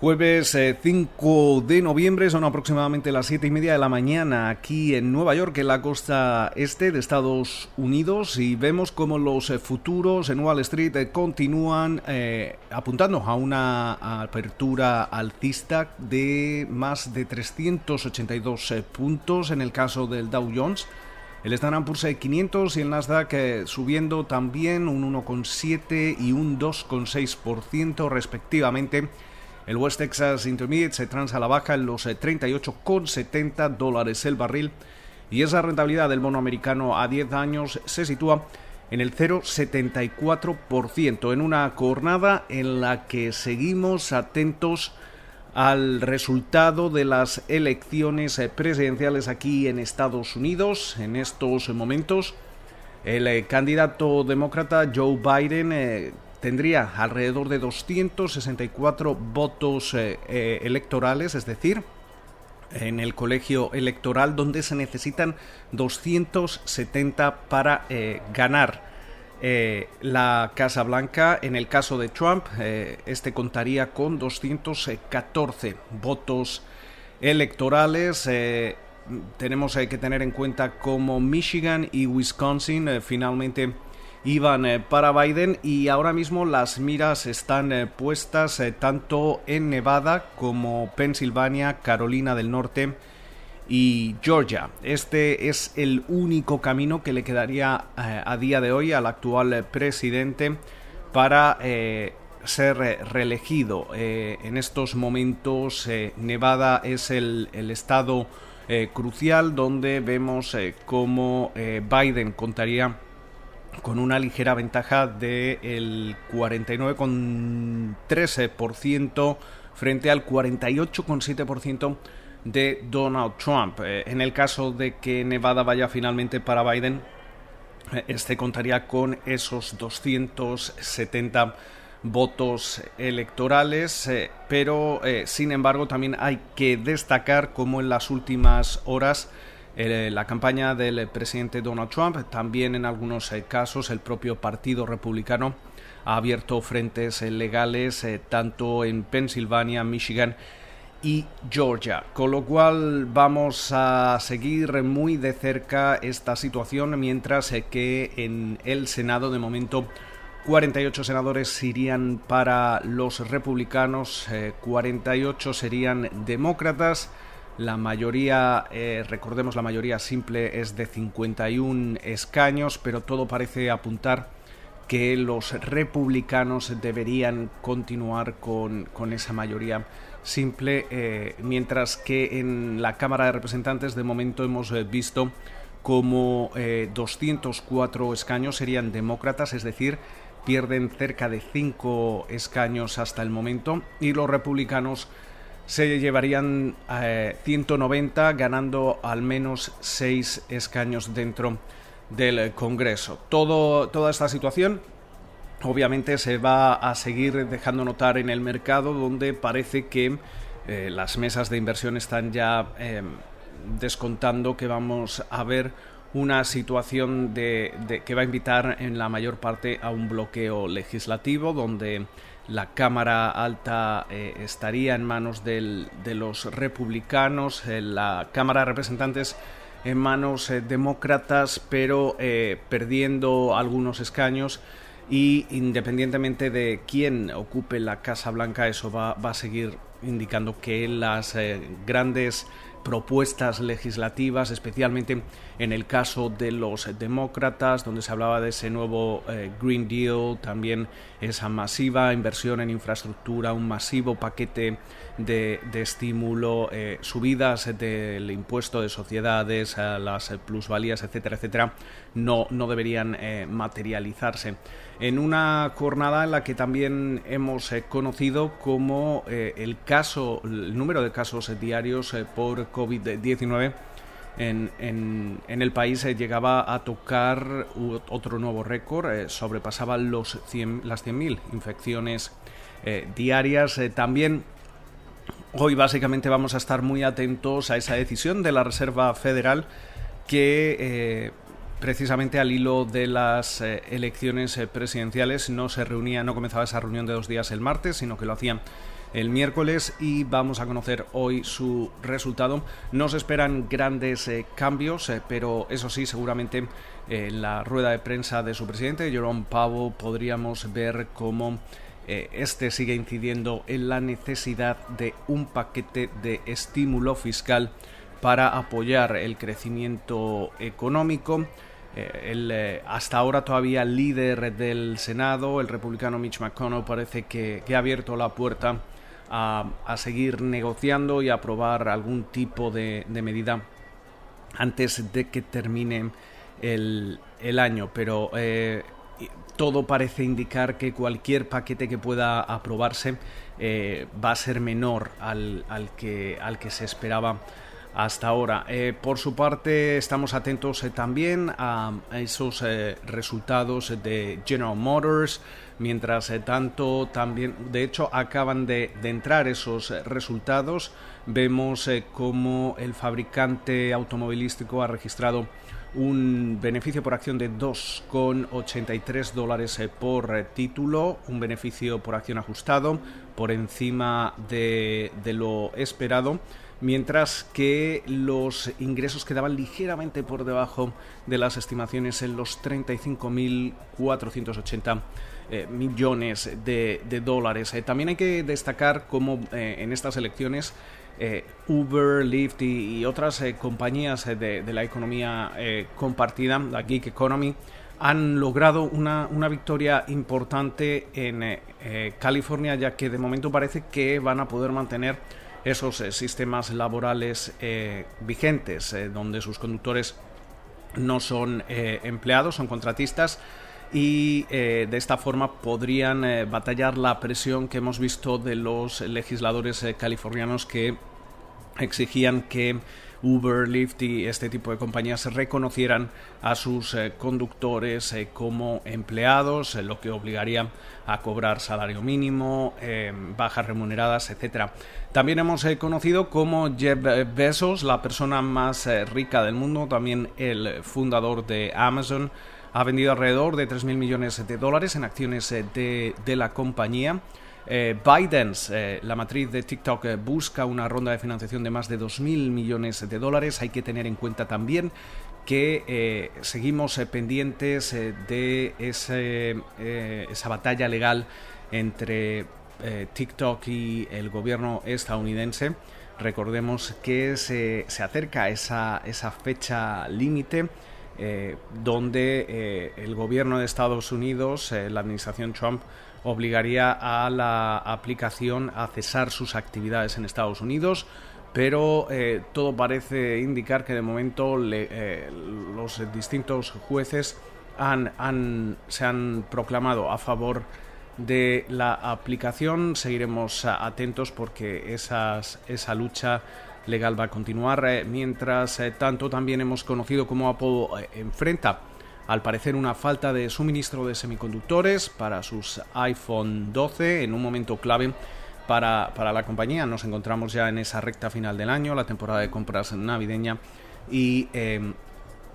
Jueves 5 eh, de noviembre, son aproximadamente las 7 y media de la mañana aquí en Nueva York, en la costa este de Estados Unidos, y vemos como los eh, futuros en Wall Street eh, continúan apuntando a una apertura alcista de más de 382 puntos en el caso del Dow Jones. El Standard Poor's 500 y el Nasdaq subiendo también un 1,7 y un 2,6% respectivamente el West Texas Intermediate se transa a la baja en los 38,70 eh, dólares el barril y esa rentabilidad del bono americano a 10 años se sitúa en el 0,74%, en una jornada en la que seguimos atentos al resultado de las elecciones eh, presidenciales aquí en Estados Unidos en estos momentos. El eh, candidato demócrata Joe Biden tendría alrededor de 264 votos eh, eh, electorales, es decir, en el colegio electoral donde se necesitan 270 para eh, ganar la Casa Blanca. En el caso de Trump, este contaría con 214 votos electorales. tenemos que tener en cuenta como Michigan y Wisconsin finalmente iban eh, para Biden y ahora mismo las miras están eh, puestas eh, tanto en Nevada como Pensilvania, Carolina del Norte y Georgia. Este es el único camino que le quedaría a día de hoy al actual presidente para ser reelegido. en estos momentos Nevada es el, el estado crucial donde vemos cómo Biden contaría con una ligera ventaja del 49,13% frente al 48,7% de Donald Trump. Eh, en el caso de que Nevada vaya finalmente para Biden, eh, este contaría con esos 270 votos electorales, eh, pero sin embargo también hay que destacar cómo en las últimas horas eh, la campaña del presidente Donald Trump. También en algunos eh, casos el propio Partido Republicano ha abierto frentes eh, legales tanto en Pensilvania, Michigan y Georgia. Con lo cual vamos a seguir muy de cerca esta situación mientras que en el Senado de momento 48 senadores irían para los republicanos, 48 serían demócratas. La mayoría, eh, recordemos, la mayoría simple es de 51 escaños, pero todo parece apuntar que los republicanos deberían continuar con, esa mayoría simple, eh, mientras que en la Cámara de Representantes de momento hemos eh, visto como 204 escaños serían demócratas, es decir, pierden cerca de 5 escaños hasta el momento, y los republicanos se llevarían 190 eh, ganando al menos 6 escaños dentro del Congreso. Todo, toda esta situación obviamente se va a seguir dejando notar en el mercado donde parece que eh, las mesas de inversión están ya eh, descontando que vamos a ver una situación de, que va a invitar en la mayor parte a un bloqueo legislativo donde la Cámara Alta eh, estaría en manos de los republicanos, eh, la Cámara de Representantes en manos eh, demócratas, pero perdiendo algunos escaños y independientemente de quién ocupe la Casa Blanca, eso va, va a seguir indicando que las grandes propuestas legislativas, especialmente en el caso de los demócratas, donde se hablaba de ese nuevo eh, Green Deal, también esa masiva inversión en infraestructura, un masivo paquete de, estímulo, eh, subidas del impuesto de sociedades, las plusvalías, etcétera, etcétera, no, no deberían eh, materializarse. En una jornada en la que también hemos conocido como el caso, el número de casos diarios por COVID-19 en, en, el país eh, llegaba a tocar otro nuevo récord, eh, sobrepasaba los 100, las 100.000 infecciones eh, diarias. también hoy básicamente vamos a estar muy atentos a esa decisión de la Reserva Federal que precisamente al hilo de las elecciones presidenciales no se reunía, no comenzaba esa reunión de dos días el martes, sino que lo hacían el miércoles y vamos a conocer hoy su resultado. No se esperan grandes eh, cambios, eh, pero eso sí, seguramente en la rueda de prensa de su presidente, Jerome Powell, podríamos ver cómo este sigue incidiendo en la necesidad de un paquete de estímulo fiscal para apoyar el crecimiento económico. Eh, el eh, hasta ahora todavía líder del Senado, el republicano Mitch McConnell, parece que, ha abierto la puerta a, seguir negociando y aprobar algún tipo de, medida antes de que termine el, año. Pero eh, todo parece indicar que cualquier paquete que pueda aprobarse va a ser menor al, al, que, al que se esperaba hasta ahora. Eh, por su parte, estamos atentos eh, también a, esos eh, resultados de General Motors. Mientras tanto, también, de hecho, acaban de, entrar esos resultados. Vemos cómo el fabricante automovilístico ha registrado un beneficio por acción de 2,83 dólares por título, un beneficio por acción ajustado por encima de lo esperado mientras que los ingresos quedaban ligeramente por debajo de las estimaciones en los 35.480 eh, millones de, dólares. Eh, también hay que destacar cómo eh, en estas elecciones Uber, Lyft y, otras compañías de, la economía compartida, la Geek Economy, han logrado una, una victoria importante en California, ya que de momento parece que van a poder mantener esos eh, sistemas laborales eh, vigentes, eh, donde sus conductores no son empleados, son contratistas y de esta forma podrían batallar la presión que hemos visto de los legisladores californianos que exigían que Uber, Lyft y este tipo de compañías reconocieran a sus eh, conductores eh, como empleados, eh, lo que obligaría a cobrar salario mínimo, bajas remuneradas, etc. También hemos conocido como Jeff Bezos, la persona más rica del mundo, también el fundador de Amazon, ha vendido alrededor de 3.000 millones de dólares en acciones de, de la compañía. Eh, eh, la matriz de TikTok, eh, busca una ronda de financiación de más de 2.000 millones de dólares. Hay que tener en cuenta también que seguimos pendientes de esa batalla legal entre TikTok y el gobierno estadounidense. Recordemos que se, acerca esa, esa fecha límite. donde el gobierno de Estados Unidos, la administración Trump, obligaría a la aplicación a cesar sus actividades en Estados Unidos pero eh, todo parece indicar que de momento eh, los distintos jueces se han proclamado a favor de la aplicación. Seguiremos atentos porque esa lucha legal va a continuar. Eh, mientras tanto, también hemos conocido cómo Apple enfrenta al parecer una falta de suministro de semiconductores para sus iPhone 12 en un momento clave para, la compañía. Nos encontramos ya en esa recta final del año, la temporada de compras navideña y eh,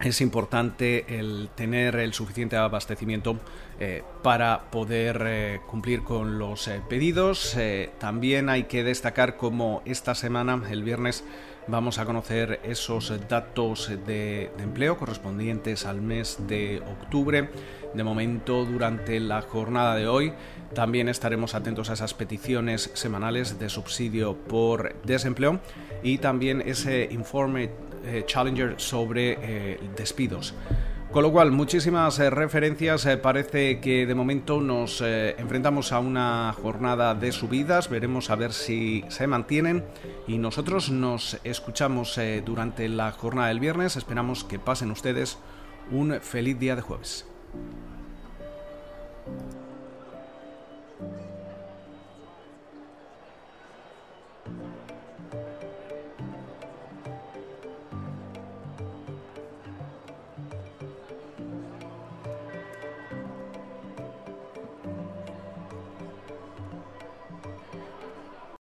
es importante el tener el suficiente abastecimiento eh, para poder eh, cumplir con los pedidos. también hay que destacar como esta semana, el viernes, vamos a conocer esos datos de, empleo correspondientes al mes de octubre. De momento, durante la jornada de hoy, también estaremos atentos a esas peticiones semanales de subsidio por desempleo y también ese informe eh, Challenger sobre eh, despidos. Con lo cual, muchísimas eh, referencias. Eh, parece que de momento nos eh, enfrentamos a una jornada de subidas. Veremos a ver si se mantienen. Y nosotros nos escuchamos durante la jornada del viernes. Esperamos que pasen ustedes un feliz día de jueves.